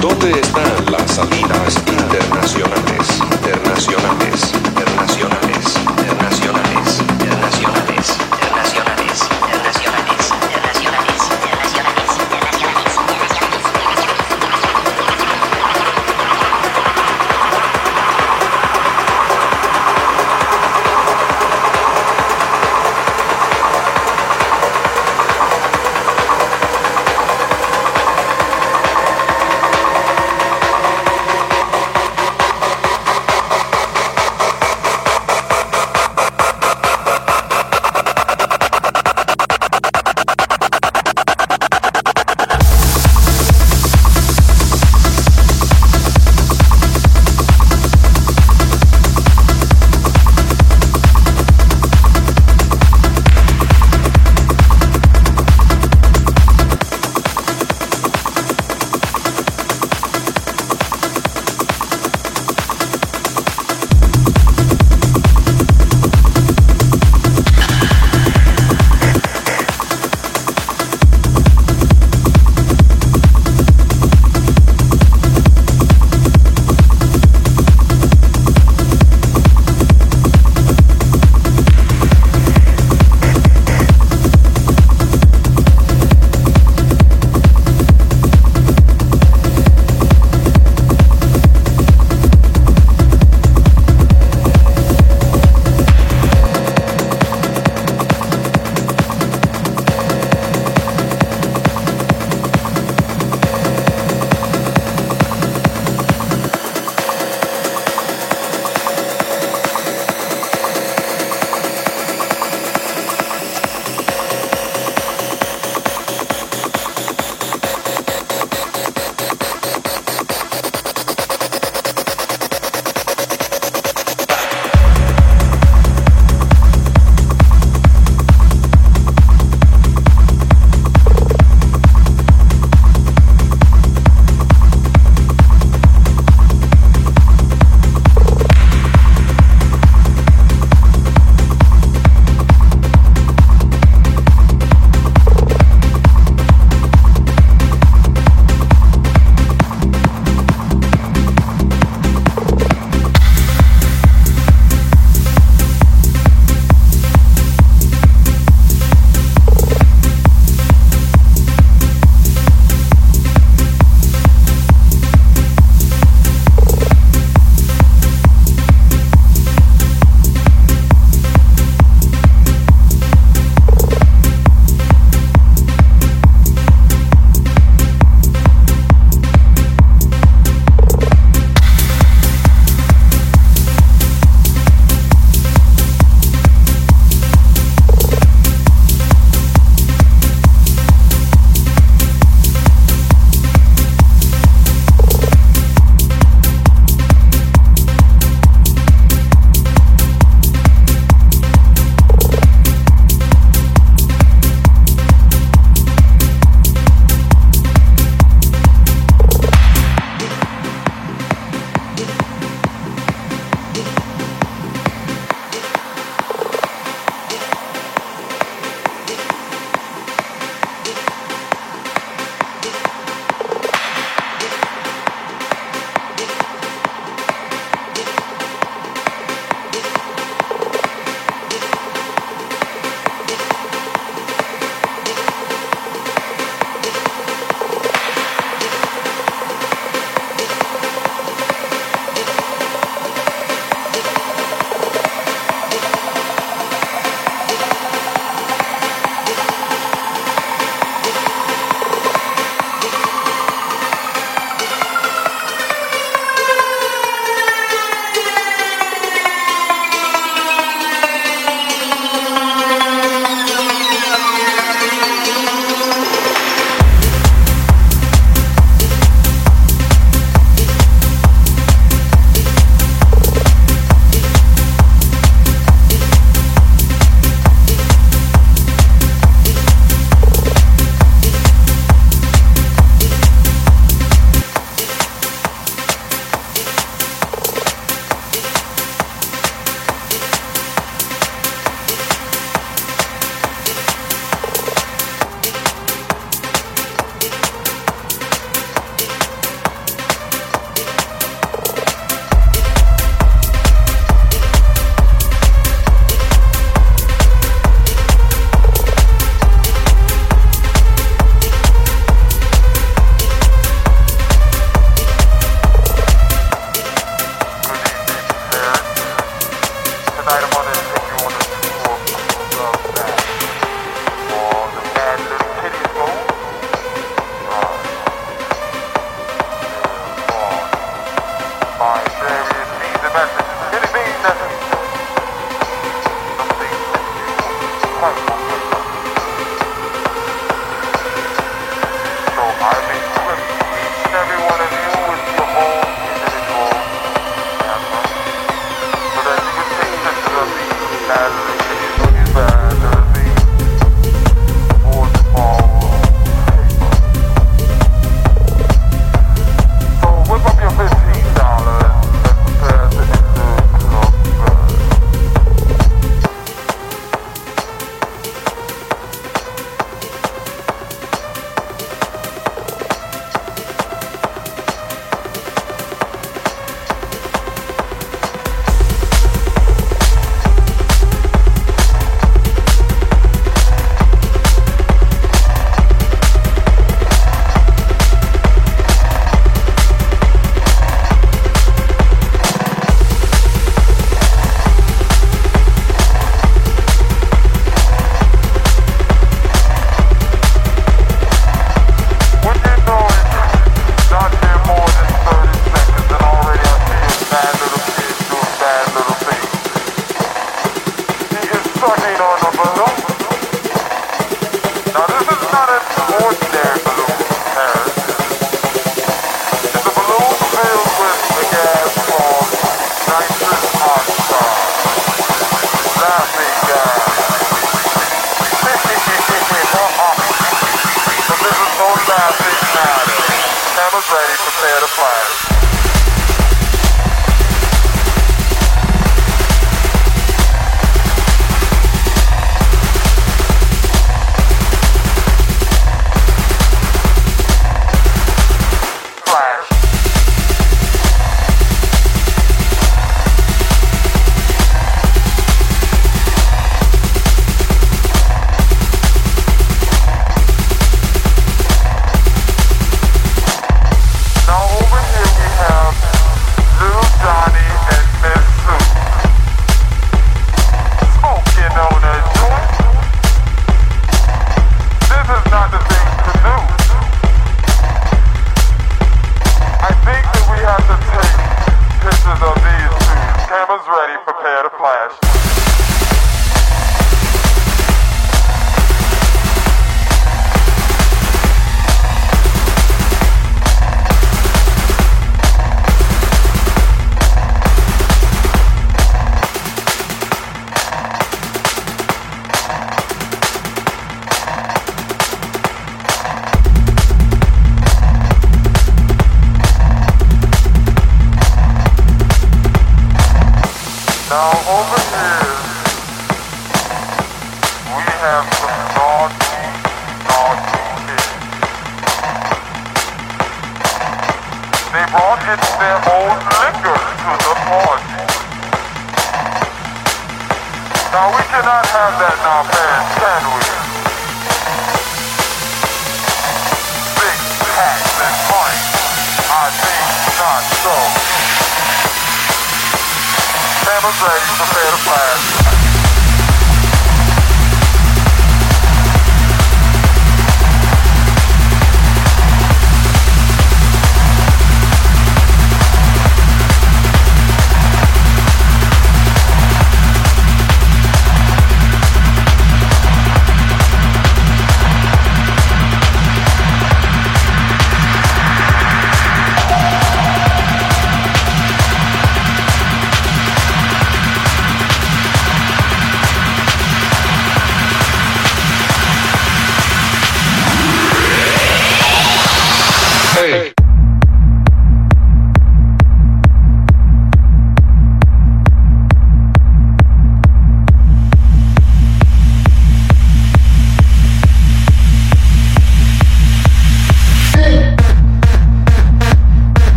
¿Dónde están las salinas internacionales? Internacionales.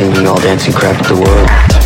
dancing, all dancing crap of the world.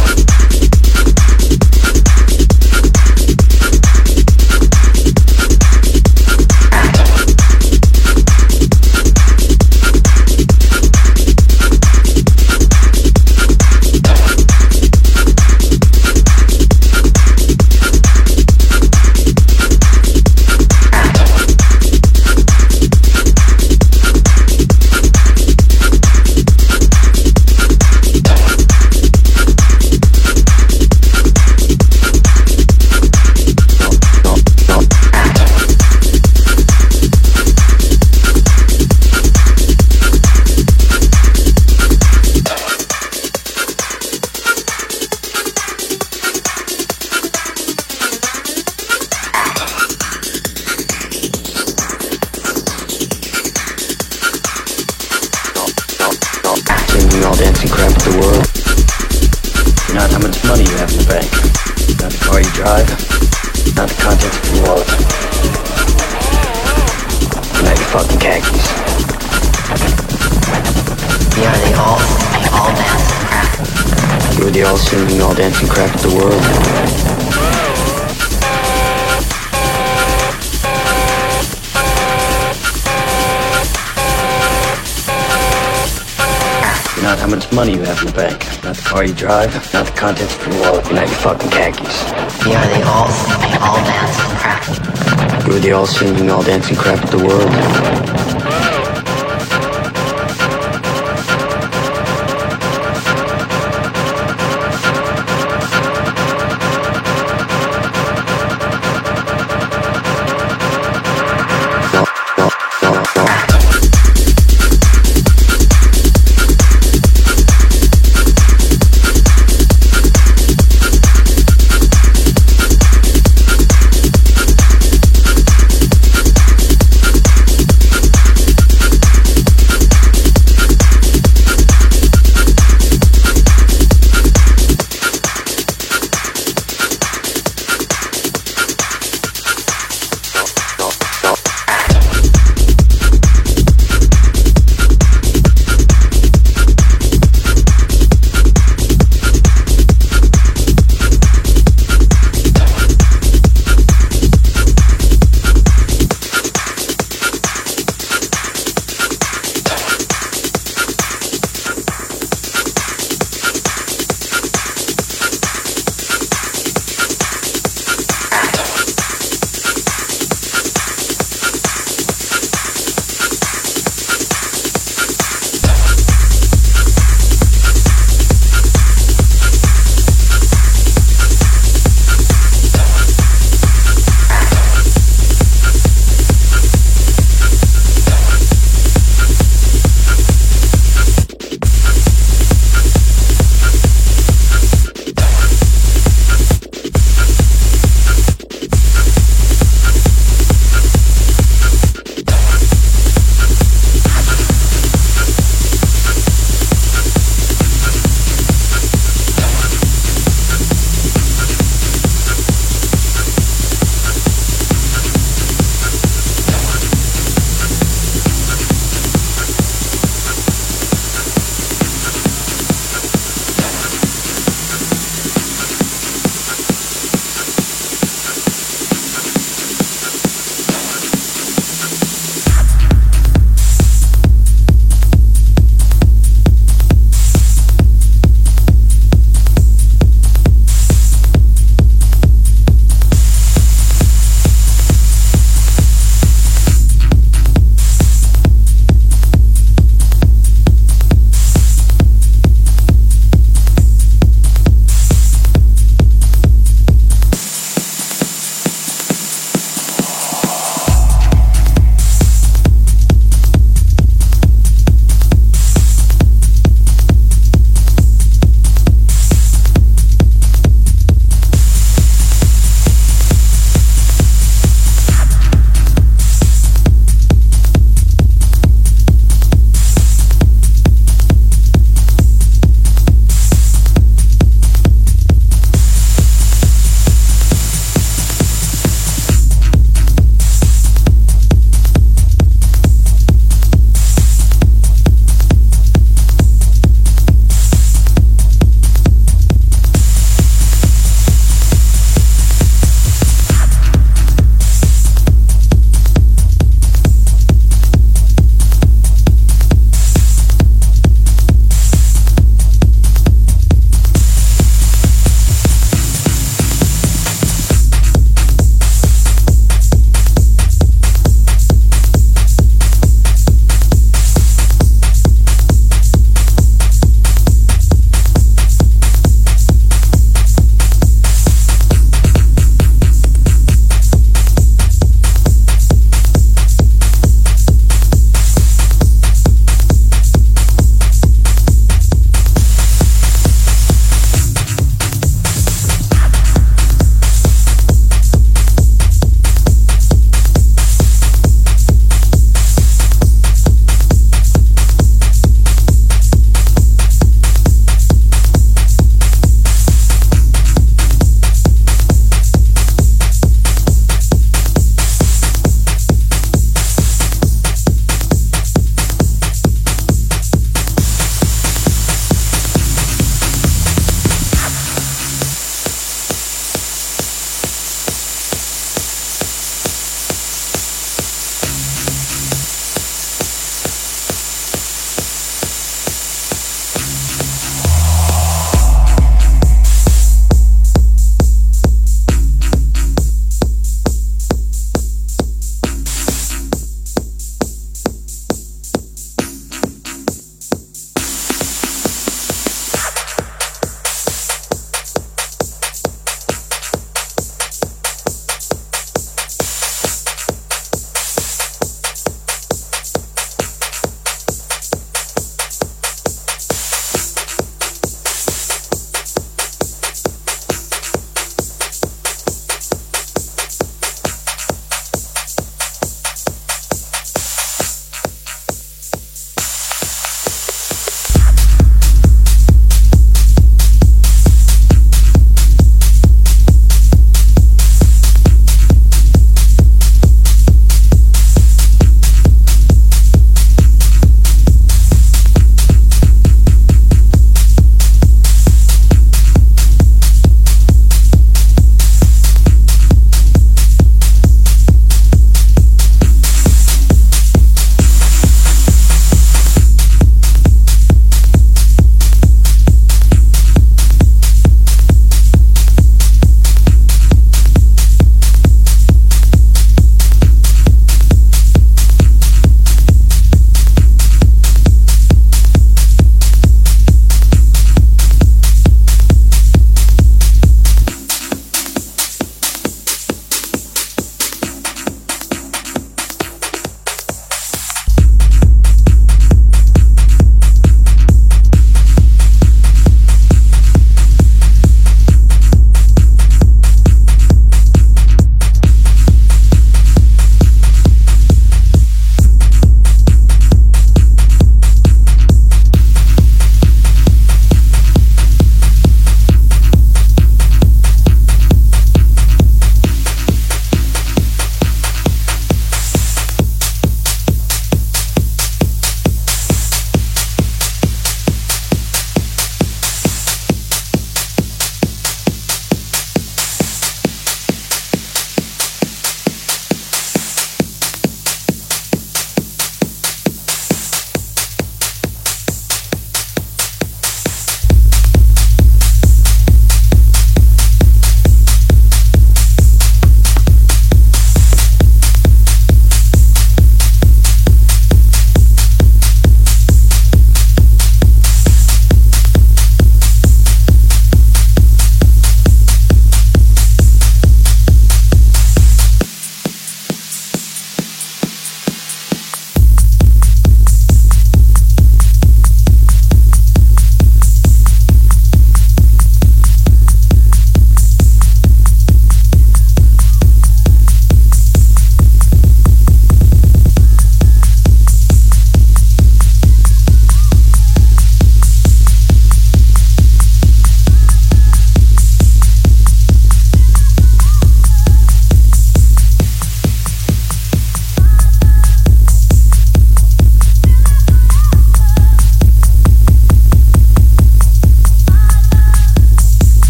drive, not the contents of your wallet, not your fucking khakis. We are the all-singing, all-dancing crap. You're the all-singing, all-dancing crap of the world.